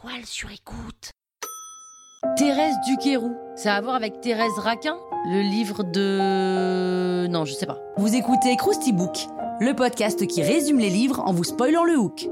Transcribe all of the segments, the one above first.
toile sur écoute. Thérèse Duquérou, ça a à voir avec Thérèse Raquin Le livre de... Non, je sais pas. Vous écoutez Krusty Book, le podcast qui résume les livres en vous spoilant le hook.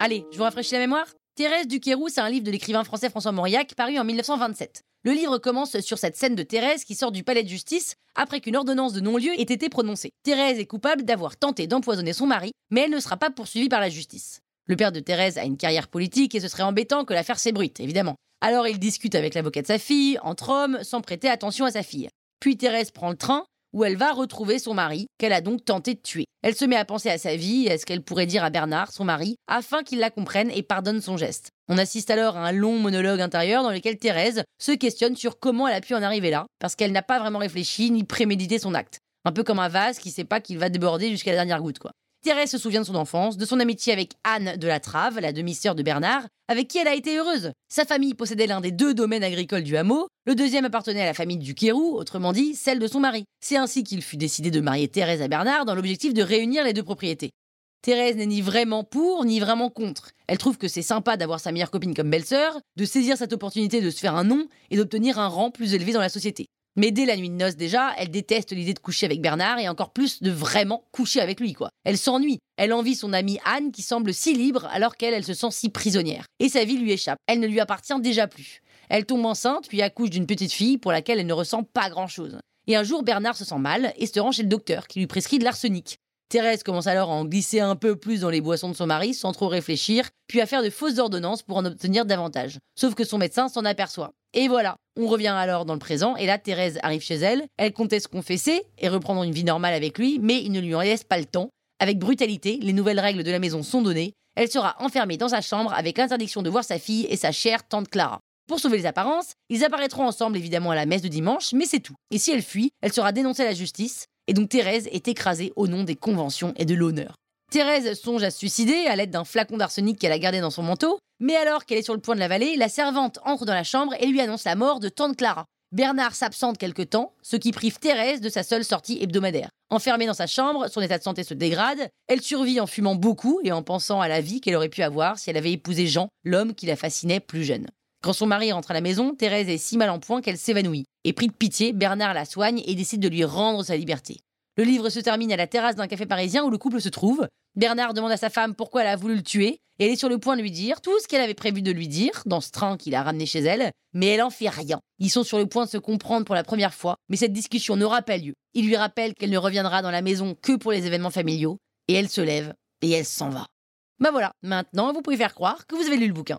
Allez, je vous rafraîchis la mémoire Thérèse Duquérou, c'est un livre de l'écrivain français François Mauriac paru en 1927. Le livre commence sur cette scène de Thérèse qui sort du palais de justice après qu'une ordonnance de non-lieu ait été prononcée. Thérèse est coupable d'avoir tenté d'empoisonner son mari, mais elle ne sera pas poursuivie par la justice. Le père de Thérèse a une carrière politique et ce serait embêtant que l'affaire s'ébruite, évidemment. Alors il discute avec l'avocat de sa fille, entre hommes, sans prêter attention à sa fille. Puis Thérèse prend le train où elle va retrouver son mari, qu'elle a donc tenté de tuer. Elle se met à penser à sa vie et à ce qu'elle pourrait dire à Bernard, son mari, afin qu'il la comprenne et pardonne son geste. On assiste alors à un long monologue intérieur dans lequel Thérèse se questionne sur comment elle a pu en arriver là, parce qu'elle n'a pas vraiment réfléchi ni prémédité son acte. Un peu comme un vase qui sait pas qu'il va déborder jusqu'à la dernière goutte. Thérèse se souvient de son enfance, de son amitié avec Anne de la Trave, la demi-sœur de Bernard, avec qui elle a été heureuse. Sa famille possédait l'un des deux domaines agricoles du hameau, le deuxième appartenait à la famille du Kérou, autrement dit celle de son mari. C'est ainsi qu'il fut décidé de marier Thérèse à Bernard dans l'objectif de réunir les deux propriétés. Thérèse n'est ni vraiment pour ni vraiment contre. Elle trouve que c'est sympa d'avoir sa meilleure copine comme belle-sœur, de saisir cette opportunité de se faire un nom et d'obtenir un rang plus élevé dans la société. Mais dès la nuit de noces déjà, elle déteste l'idée de coucher avec Bernard et encore plus de vraiment coucher avec lui, quoi. Elle s'ennuie. Elle envie son amie Anne qui semble si libre alors qu'elle, elle se sent si prisonnière. Et sa vie lui échappe. Elle ne lui appartient déjà plus. Elle tombe enceinte puis accouche d'une petite fille pour laquelle elle ne ressent pas grand-chose. Et un jour, Bernard se sent mal et se rend chez le docteur qui lui prescrit de l'arsenic. Thérèse commence alors à en glisser un peu plus dans les boissons de son mari sans trop réfléchir, puis à faire de fausses ordonnances pour en obtenir davantage. Sauf que son médecin s'en aperçoit. Et voilà, on revient alors dans le présent, et là Thérèse arrive chez elle, elle comptait se confesser et reprendre une vie normale avec lui, mais il ne lui en laisse pas le temps. Avec brutalité, les nouvelles règles de la maison sont données, elle sera enfermée dans sa chambre avec l'interdiction de voir sa fille et sa chère tante Clara. Pour sauver les apparences, ils apparaîtront ensemble évidemment à la messe de dimanche, mais c'est tout. Et si elle fuit, elle sera dénoncée à la justice, et donc Thérèse est écrasée au nom des conventions et de l'honneur. Thérèse songe à se suicider à l'aide d'un flacon d'arsenic qu'elle a gardé dans son manteau, mais alors qu'elle est sur le point de l'avaler, la servante entre dans la chambre et lui annonce la mort de tante Clara. Bernard s'absente quelque temps, ce qui prive Thérèse de sa seule sortie hebdomadaire. Enfermée dans sa chambre, son état de santé se dégrade, elle survit en fumant beaucoup et en pensant à la vie qu'elle aurait pu avoir si elle avait épousé Jean, l'homme qui la fascinait plus jeune. Quand son mari rentre à la maison, Thérèse est si mal en point qu'elle s'évanouit. Et pris de pitié, Bernard la soigne et décide de lui rendre sa liberté. Le livre se termine à la terrasse d'un café parisien où le couple se trouve. Bernard demande à sa femme pourquoi elle a voulu le tuer, et elle est sur le point de lui dire tout ce qu'elle avait prévu de lui dire dans ce train qu'il a ramené chez elle, mais elle en fait rien. Ils sont sur le point de se comprendre pour la première fois, mais cette discussion n'aura pas lieu. Il lui rappelle qu'elle ne reviendra dans la maison que pour les événements familiaux, et elle se lève, et elle s'en va. Ben voilà, maintenant vous pouvez faire croire que vous avez lu le bouquin.